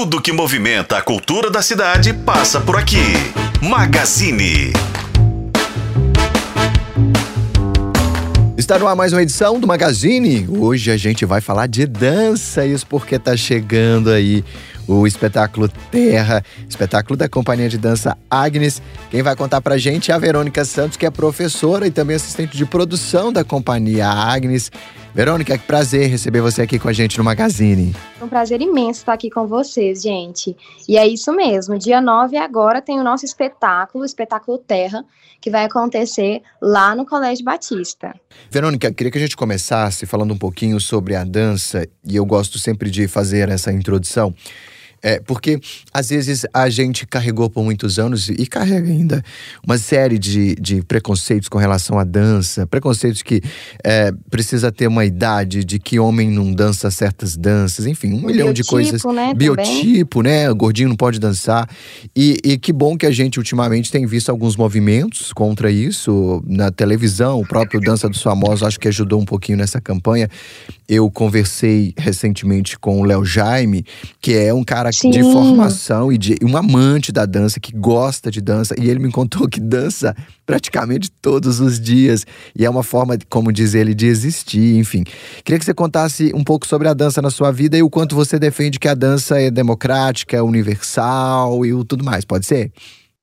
Tudo que movimenta a cultura da cidade passa por aqui. Magazine. Está no ar mais uma edição do Magazine. Hoje a gente vai falar de dança, isso porque tá chegando aí o espetáculo Terra, espetáculo da companhia de dança Agnes. Quem vai contar pra gente é a Verônica Santos, que é professora e também assistente de produção da companhia Agnes. Verônica, que prazer receber você aqui com a gente no Magazine. É um prazer imenso estar aqui com vocês, gente. E é isso mesmo, dia 9 agora tem o nosso espetáculo, o espetáculo Terra, que vai acontecer lá no Colégio Batista. Verônica, queria que a gente começasse falando um pouquinho sobre a dança, e eu gosto sempre de fazer essa introdução. É, porque às vezes a gente carregou por muitos anos e carrega ainda uma série de, de preconceitos com relação à dança, preconceitos que é, precisa ter uma idade de que homem não dança certas danças, enfim, um o milhão biotipo, de coisas. Né, biotipo, também. né? O gordinho não pode dançar. E, e que bom que a gente ultimamente tem visto alguns movimentos contra isso na televisão, o próprio Dança dos Famosos acho que ajudou um pouquinho nessa campanha. Eu conversei recentemente com o Léo Jaime, que é um cara Sim. de formação e de um amante da dança, que gosta de dança. E ele me contou que dança praticamente todos os dias. E é uma forma, como diz ele, de existir, enfim. Queria que você contasse um pouco sobre a dança na sua vida e o quanto você defende que a dança é democrática, é universal e tudo mais. Pode ser?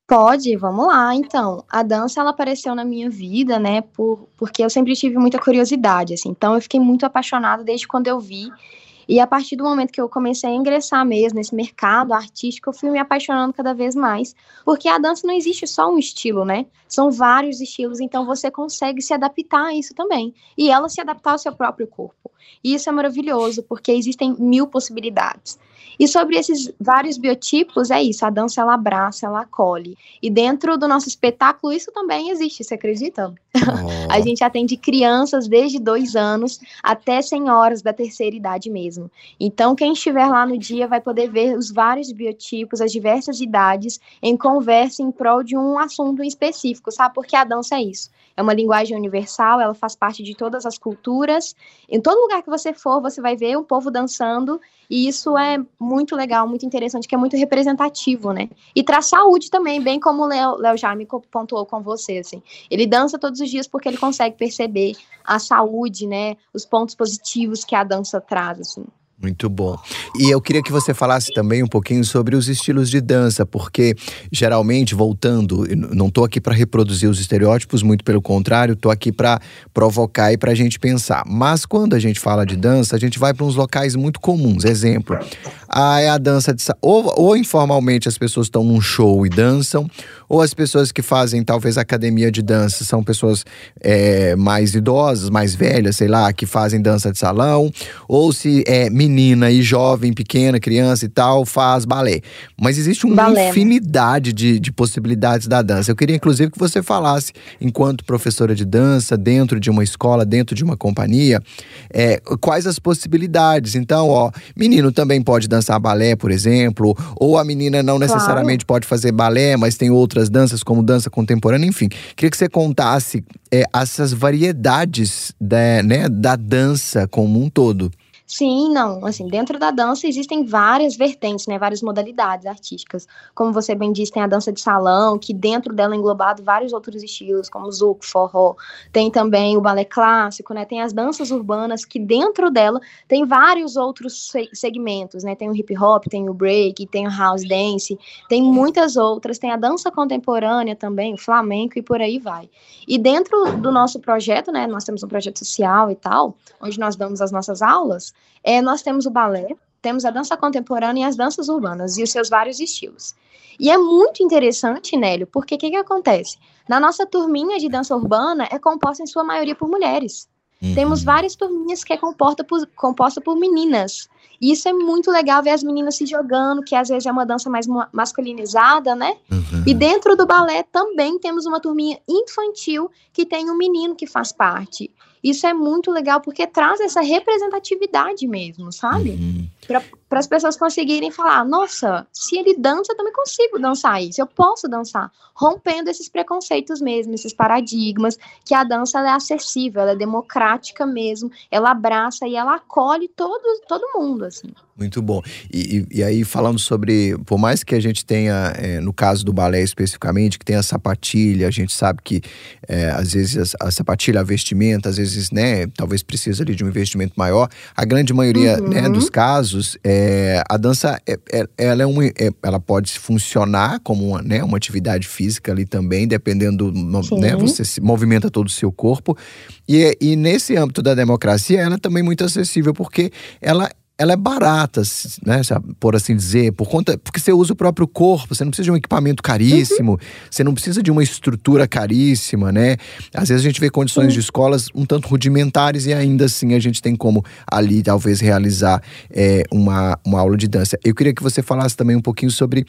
Pode, vamos lá. Então, a dança ela apareceu na minha vida, né, por, porque eu sempre tive muita curiosidade, assim. Então, eu fiquei muito apaixonada desde quando eu vi. E a partir do momento que eu comecei a ingressar mesmo nesse mercado artístico, eu fui me apaixonando cada vez mais, porque a dança não existe só um estilo, né? São vários estilos, então você consegue se adaptar a isso também. E ela se adaptar ao seu próprio corpo. E isso é maravilhoso, porque existem mil possibilidades. E sobre esses vários biotipos, é isso, a dança ela abraça, ela acolhe. E dentro do nosso espetáculo, isso também existe, você acredita? Oh. a gente atende crianças desde dois anos até senhoras da terceira idade mesmo. Então, quem estiver lá no dia vai poder ver os vários biotipos, as diversas idades, em conversa em prol de um assunto específico, sabe? Porque a dança é isso. É uma linguagem universal, ela faz parte de todas as culturas. Em todo lugar que você for, você vai ver um povo dançando, e isso é muito legal, muito interessante, que é muito representativo, né? E traz saúde também, bem como o Léo já me pontuou com você, assim. Ele dança todos os dias porque ele consegue perceber a saúde, né? Os pontos positivos que a dança traz, assim. Muito bom. E eu queria que você falasse também um pouquinho sobre os estilos de dança, porque geralmente, voltando, não estou aqui para reproduzir os estereótipos, muito pelo contrário, estou aqui para provocar e para a gente pensar. Mas quando a gente fala de dança, a gente vai para uns locais muito comuns. Exemplo, ah, é a dança de. Ou, ou informalmente as pessoas estão num show e dançam, ou as pessoas que fazem talvez academia de dança são pessoas é, mais idosas, mais velhas, sei lá, que fazem dança de salão, ou se é menina e jovem, pequena, criança e tal, faz balé. Mas existe uma balé, né? infinidade de, de possibilidades da dança. Eu queria, inclusive, que você falasse, enquanto professora de dança, dentro de uma escola, dentro de uma companhia, é, quais as possibilidades. Então, ó, menino também pode dançar balé, por exemplo, ou a menina não claro. necessariamente pode fazer balé, mas tem outras danças, como dança contemporânea, enfim. Queria que você contasse é, essas variedades da, né, da dança como um todo. Sim, não. Assim, dentro da dança existem várias vertentes, né? Várias modalidades artísticas. Como você bem disse, tem a dança de salão, que dentro dela é englobado vários outros estilos, como zouk, forró. Tem também o balé clássico, né? Tem as danças urbanas, que dentro dela tem vários outros segmentos, né? Tem o hip hop, tem o break, tem o house dance, tem muitas outras. Tem a dança contemporânea também, o flamenco e por aí vai. E dentro do nosso projeto, né? Nós temos um projeto social e tal, onde nós damos as nossas aulas é, nós temos o balé, temos a dança contemporânea e as danças urbanas e os seus vários estilos. E é muito interessante, Nélio, porque o que, que acontece? Na nossa turminha de dança urbana é composta em sua maioria por mulheres. Uhum. Temos várias turminhas que é composta por, composta por meninas. E isso é muito legal ver as meninas se jogando, que às vezes é uma dança mais masculinizada, né? Uhum. E dentro do balé também temos uma turminha infantil que tem um menino que faz parte. Isso é muito legal porque traz essa representatividade mesmo, sabe? Uhum. Para as pessoas conseguirem falar: nossa, se ele dança, eu também consigo dançar isso, eu posso dançar. Rompendo esses preconceitos mesmo, esses paradigmas, que a dança é acessível, ela é democrática mesmo, ela abraça e ela acolhe todo, todo mundo, assim. Muito bom. E, e, e, aí, falando sobre, por mais que a gente tenha, é, no caso do balé especificamente, que tem a sapatilha, a gente sabe que é, às vezes a, a, sapatilha, a vestimenta, às vezes, né, talvez precisa ali de um investimento maior. A grande maioria uhum. né, dos casos, é, a dança, é, é ela, é uma, é, ela pode funcionar como uma, né, uma atividade física ali também, dependendo, do, né, você se movimenta todo o seu corpo. E, e nesse âmbito da democracia, ela é também muito acessível, porque ela ela é barata, né, por assim dizer, por conta porque você usa o próprio corpo, você não precisa de um equipamento caríssimo, uhum. você não precisa de uma estrutura caríssima, né? Às vezes a gente vê condições uhum. de escolas um tanto rudimentares e ainda assim a gente tem como ali talvez realizar é, uma, uma aula de dança. Eu queria que você falasse também um pouquinho sobre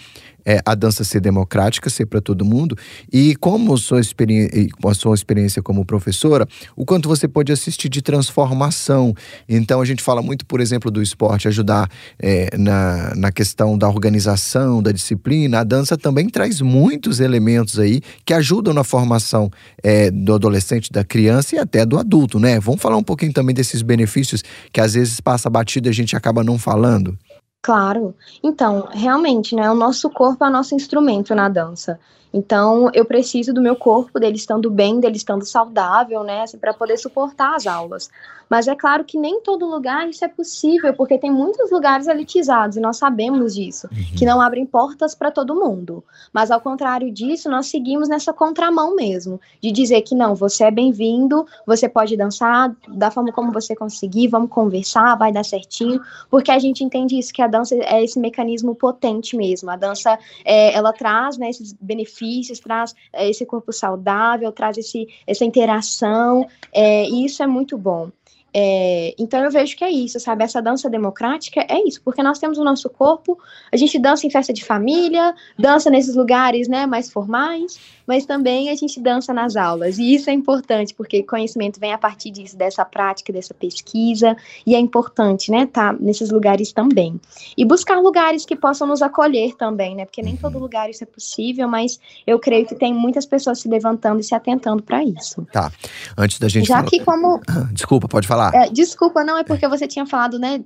é, a dança ser democrática, ser para todo mundo e como sua experiência, a sua experiência como professora, o quanto você pode assistir de transformação. Então a gente fala muito, por exemplo, do esporte ajudar é, na, na questão da organização, da disciplina, a dança também traz muitos elementos aí que ajudam na formação é, do adolescente, da criança e até do adulto, né? Vamos falar um pouquinho também desses benefícios que às vezes passa batido e a gente acaba não falando. Claro. Então, realmente, né? O nosso corpo é o nosso instrumento na dança. Então, eu preciso do meu corpo, dele estando bem, dele estando saudável, né, assim, para poder suportar as aulas. Mas é claro que nem todo lugar isso é possível, porque tem muitos lugares elitizados, e nós sabemos disso, uhum. que não abrem portas para todo mundo. Mas ao contrário disso, nós seguimos nessa contramão mesmo, de dizer que não, você é bem-vindo, você pode dançar da forma como você conseguir, vamos conversar, vai dar certinho, porque a gente entende isso, que a dança é esse mecanismo potente mesmo. A dança, é, ela traz né, esses benefícios, traz é, esse corpo saudável, traz esse, essa interação, é, e isso é muito bom. É, então eu vejo que é isso, sabe? Essa dança democrática é isso, porque nós temos o nosso corpo, a gente dança em festa de família, dança nesses lugares né, mais formais, mas também a gente dança nas aulas. E isso é importante, porque conhecimento vem a partir disso, dessa prática, dessa pesquisa, e é importante, né, estar tá nesses lugares também. E buscar lugares que possam nos acolher também, né? Porque nem todo lugar isso é possível, mas eu creio que tem muitas pessoas se levantando e se atentando para isso. Tá. Antes da gente Já falar... que como Desculpa, pode falar. É, desculpa, não é porque você tinha falado, né,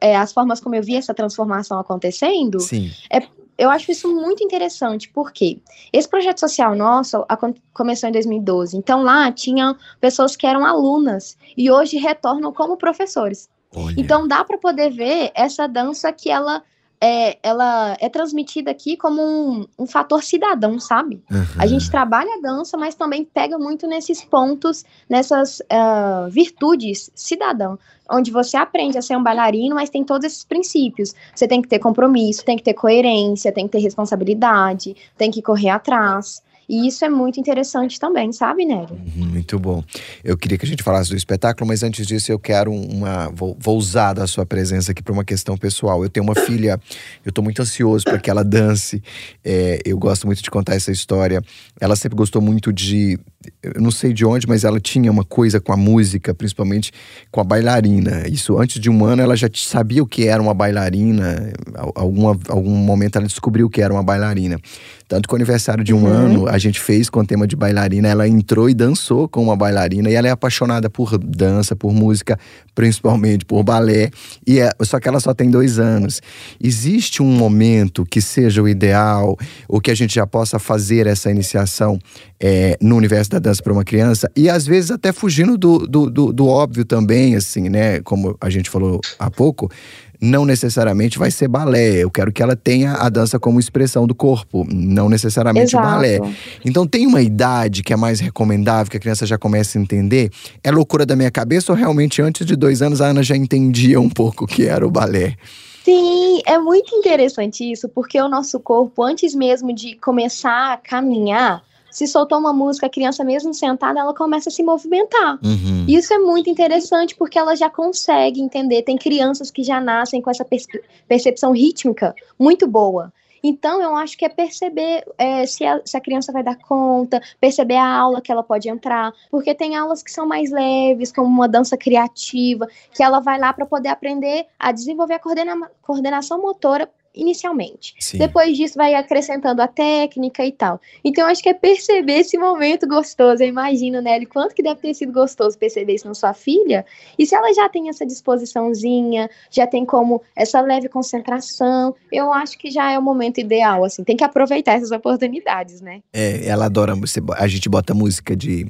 é, as formas como eu vi essa transformação acontecendo. Sim. É eu acho isso muito interessante, porque esse projeto social nosso começou em 2012. Então lá tinha pessoas que eram alunas e hoje retornam como professores. Olha. Então dá para poder ver essa dança que ela é, ela é transmitida aqui como um, um fator cidadão, sabe? Uhum. A gente trabalha a dança, mas também pega muito nesses pontos, nessas uh, virtudes cidadão, onde você aprende a ser um bailarino, mas tem todos esses princípios. Você tem que ter compromisso, tem que ter coerência, tem que ter responsabilidade, tem que correr atrás. E isso é muito interessante também, sabe, Nélio? Uhum, muito bom. Eu queria que a gente falasse do espetáculo, mas antes disso eu quero uma. Vou, vou usar da sua presença aqui para uma questão pessoal. Eu tenho uma filha, eu estou muito ansioso para que ela dance. É, eu gosto muito de contar essa história. Ela sempre gostou muito de. Eu não sei de onde, mas ela tinha uma coisa com a música, principalmente com a bailarina. Isso antes de um ano ela já sabia o que era uma bailarina. Alguma, algum momento ela descobriu o que era uma bailarina. Tanto que o aniversário de um uhum. ano a gente fez com o tema de bailarina. Ela entrou e dançou com uma bailarina. E ela é apaixonada por dança, por música, principalmente por balé. E é, só que ela só tem dois anos. Existe um momento que seja o ideal, ou que a gente já possa fazer essa iniciação é, no universo da dança para uma criança? E às vezes até fugindo do, do, do, do óbvio também, assim, né? Como a gente falou há pouco não necessariamente vai ser balé. Eu quero que ela tenha a dança como expressão do corpo, não necessariamente Exato. balé. Então tem uma idade que é mais recomendável, que a criança já comece a entender? É loucura da minha cabeça ou realmente antes de dois anos a Ana já entendia um pouco o que era o balé? Sim, é muito interessante isso, porque o nosso corpo, antes mesmo de começar a caminhar, se soltou uma música, a criança mesmo sentada, ela começa a se movimentar. Uhum. Isso é muito interessante porque ela já consegue entender. Tem crianças que já nascem com essa percepção rítmica muito boa. Então, eu acho que é perceber é, se, a, se, a, criança vai dar conta, perceber a aula que ela pode entrar, porque tem aulas que são mais leves, como uma dança criativa, que ela vai lá para poder aprender a desenvolver a coordena, coordenação motora inicialmente. Sim. Depois disso, vai acrescentando a técnica e tal. Então, acho que é perceber esse momento gostoso. Eu imagino, Nelly, quanto que deve ter sido gostoso perceber isso na sua filha. E se ela já tem essa disposiçãozinha, já tem como essa leve concentração, eu acho que já é o momento ideal, assim. Tem que aproveitar essas oportunidades, né? É, ela adora, a gente bota música de,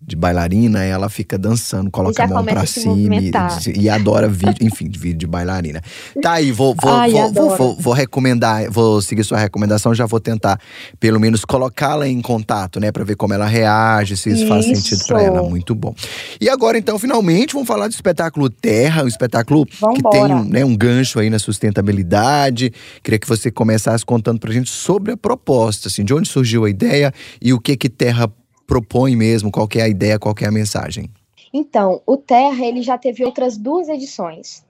de bailarina, ela fica dançando, coloca a mão pra cima e, e, adora vídeo, enfim, vídeo de bailarina. Tá aí, vou, vou, Ai, vou, vou, vou, recomendar, vou seguir sua recomendação, já vou tentar, pelo menos, colocá-la em contato, né, pra ver como ela reage, se isso, isso. faz sentido pra ela. Muito bom. E agora, então, finalmente, vamos falar do espetáculo Terra, um espetáculo Vambora. que tem né, um gancho aí na sustentabilidade. Queria que você começasse contando pra gente sobre a proposta, assim, de onde surgiu a ideia e o que que Terra propõe mesmo, qual é a ideia, qual é a mensagem. Então, o Terra, ele já teve outras duas edições.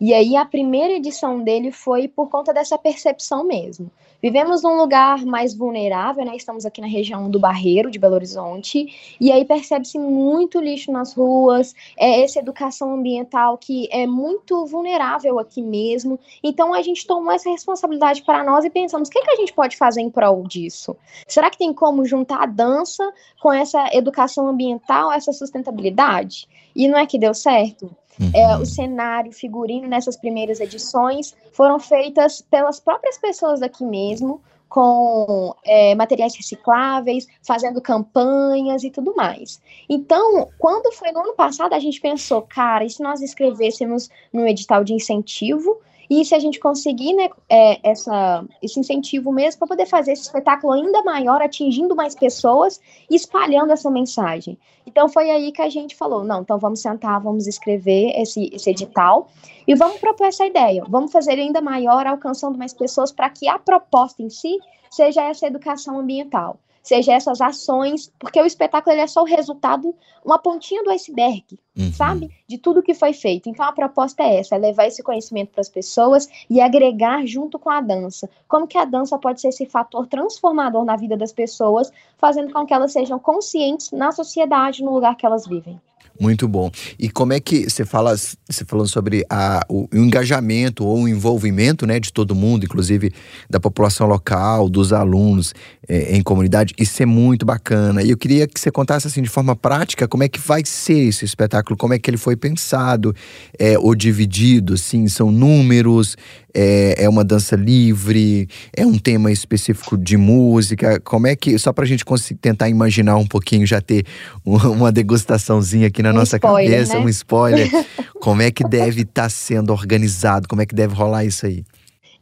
E aí a primeira edição dele foi por conta dessa percepção mesmo. Vivemos num lugar mais vulnerável, né? Estamos aqui na região do Barreiro, de Belo Horizonte, e aí percebe-se muito lixo nas ruas, é essa educação ambiental que é muito vulnerável aqui mesmo. Então a gente tomou essa responsabilidade para nós e pensamos: o que, é que a gente pode fazer em prol disso? Será que tem como juntar a dança com essa educação ambiental, essa sustentabilidade? E não é que deu certo? Uhum. É, o cenário, figurino nessas primeiras edições foram feitas pelas próprias pessoas daqui mesmo, com é, materiais recicláveis, fazendo campanhas e tudo mais. Então, quando foi no ano passado, a gente pensou, cara, e se nós escrevêssemos no edital de incentivo e se a gente conseguir né, é, essa, esse incentivo mesmo para poder fazer esse espetáculo ainda maior, atingindo mais pessoas e espalhando essa mensagem. Então foi aí que a gente falou: não, então vamos sentar, vamos escrever esse, esse edital e vamos propor essa ideia. Vamos fazer ainda maior, alcançando mais pessoas para que a proposta em si seja essa educação ambiental seja essas ações, porque o espetáculo ele é só o resultado, uma pontinha do iceberg, uhum. sabe? De tudo que foi feito. Então a proposta é essa, é levar esse conhecimento para as pessoas e agregar junto com a dança. Como que a dança pode ser esse fator transformador na vida das pessoas, fazendo com que elas sejam conscientes na sociedade, no lugar que elas vivem. Muito bom. E como é que você fala, você falando sobre a, o, o, engajamento ou o envolvimento né, de todo mundo, inclusive da população local, dos alunos é, em comunidade, isso é muito bacana. E eu queria que você contasse assim de forma prática como é que vai ser esse espetáculo, como é que ele foi pensado, é, ou dividido, assim, são números, é, é uma dança livre, é um tema específico de música, como é que, só pra gente tentar imaginar um pouquinho, já ter uma degustaçãozinha aqui na um nossa spoiler, cabeça, né? um spoiler. como é que deve estar tá sendo organizado? Como é que deve rolar isso aí?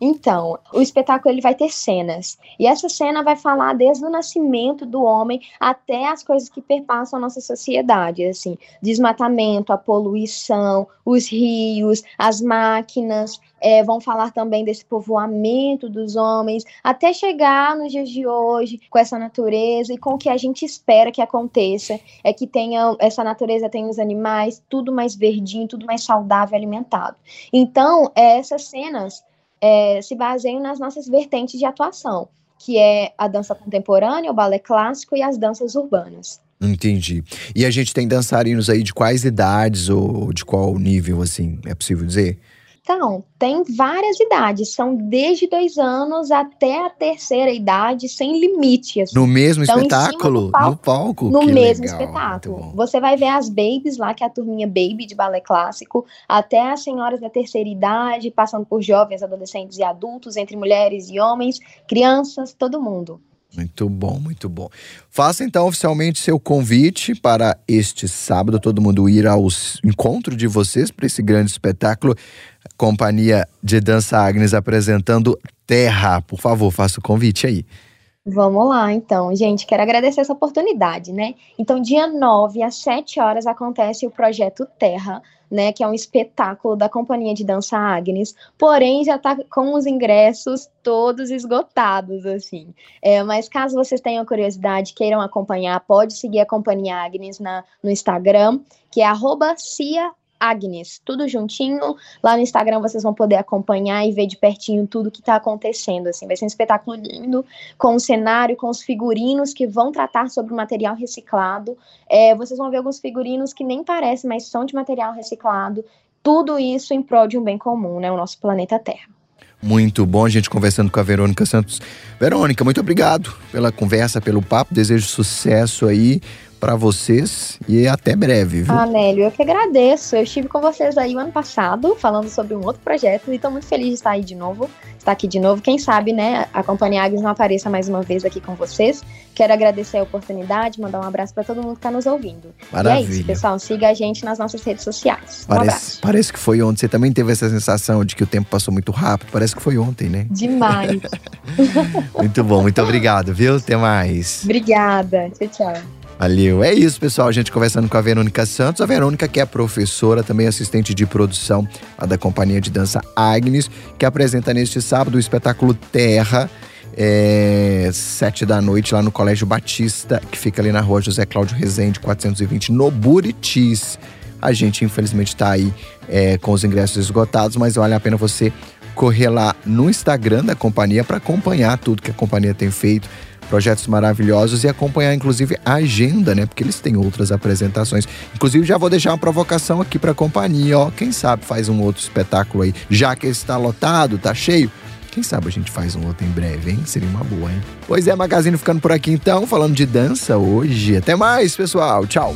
Então, o espetáculo ele vai ter cenas. E essa cena vai falar desde o nascimento do homem até as coisas que perpassam a nossa sociedade, assim, desmatamento, a poluição, os rios, as máquinas, é, vão falar também desse povoamento dos homens, até chegar nos dias de hoje com essa natureza e com o que a gente espera que aconteça, é que tenha essa natureza tenha os animais, tudo mais verdinho, tudo mais saudável, alimentado. Então, é, essas cenas é, se baseiam nas nossas vertentes de atuação, que é a dança contemporânea, o balé clássico e as danças urbanas. Entendi. E a gente tem dançarinos aí de quais idades ou de qual nível, assim, é possível dizer? Então, tem várias idades, são desde dois anos até a terceira idade, sem limite. Assim. No mesmo então, espetáculo? Palco, no palco? No que mesmo legal, espetáculo. Você vai ver as babies lá, que é a turminha baby de balé clássico, até as senhoras da terceira idade, passando por jovens, adolescentes e adultos, entre mulheres e homens, crianças, todo mundo. Muito bom, muito bom. Faça então oficialmente seu convite para este sábado, todo mundo ir ao encontro de vocês para esse grande espetáculo. Companhia de Dança Agnes apresentando Terra. Por favor, faça o convite aí. Vamos lá, então. Gente, quero agradecer essa oportunidade, né? Então, dia 9 às 7 horas acontece o projeto Terra, né, que é um espetáculo da Companhia de Dança Agnes, porém já está com os ingressos todos esgotados, assim. É, mas caso vocês tenham curiosidade, queiram acompanhar, pode seguir a Companhia Agnes na, no Instagram, que é arroba Cia Agnes, tudo juntinho. Lá no Instagram vocês vão poder acompanhar e ver de pertinho tudo que está acontecendo. Assim, vai ser um espetáculo lindo, com o cenário, com os figurinos que vão tratar sobre o material reciclado. É, vocês vão ver alguns figurinos que nem parecem, mas são de material reciclado. Tudo isso em prol de um bem comum, né? O nosso planeta Terra. Muito bom gente conversando com a Verônica Santos. Verônica, muito obrigado pela conversa, pelo papo. Desejo sucesso aí para vocês e até breve, viu? Ah, Nélio, eu que agradeço. Eu estive com vocês aí o ano passado, falando sobre um outro projeto, e estou muito feliz de estar aí de novo, estar aqui de novo. Quem sabe, né, a Companhia Agnes não apareça mais uma vez aqui com vocês. Quero agradecer a oportunidade, mandar um abraço para todo mundo que está nos ouvindo. Maravilha. E é isso, pessoal. Siga a gente nas nossas redes sociais. Um parece, abraço. Parece que foi ontem. Você também teve essa sensação de que o tempo passou muito rápido. Parece que foi ontem, né? Demais. muito bom, muito obrigado, viu? Até mais. Obrigada. Tchau, tchau. Valeu. É isso, pessoal. A gente conversando com a Verônica Santos. A Verônica, que é professora, também assistente de produção da Companhia de Dança Agnes, que apresenta neste sábado o espetáculo Terra. É, sete da noite lá no Colégio Batista, que fica ali na rua José Cláudio Rezende, 420, no Buritis. A gente, infelizmente, está aí é, com os ingressos esgotados, mas vale a pena você correr lá no Instagram da companhia para acompanhar tudo que a companhia tem feito projetos maravilhosos e acompanhar inclusive a agenda, né? Porque eles têm outras apresentações. Inclusive já vou deixar uma provocação aqui para a companhia, ó, quem sabe faz um outro espetáculo aí, já que está lotado, tá cheio. Quem sabe a gente faz um outro em breve, hein? Seria uma boa, hein? Pois é, Magazine ficando por aqui então, falando de dança hoje. Até mais, pessoal. Tchau.